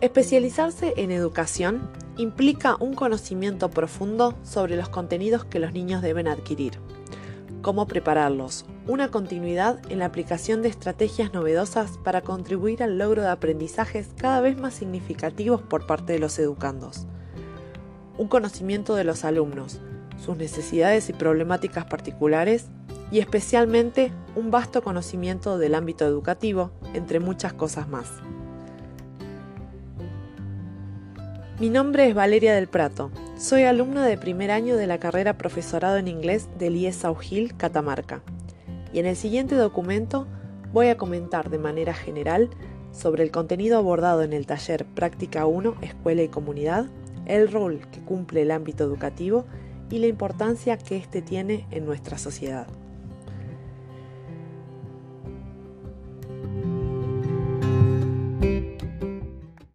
Especializarse en educación implica un conocimiento profundo sobre los contenidos que los niños deben adquirir, cómo prepararlos, una continuidad en la aplicación de estrategias novedosas para contribuir al logro de aprendizajes cada vez más significativos por parte de los educandos, un conocimiento de los alumnos, sus necesidades y problemáticas particulares y especialmente un vasto conocimiento del ámbito educativo, entre muchas cosas más. Mi nombre es Valeria del Prato. Soy alumna de primer año de la carrera Profesorado en Inglés del IES Gil, Catamarca. Y en el siguiente documento voy a comentar de manera general sobre el contenido abordado en el taller Práctica 1, Escuela y Comunidad, el rol que cumple el ámbito educativo y la importancia que éste tiene en nuestra sociedad.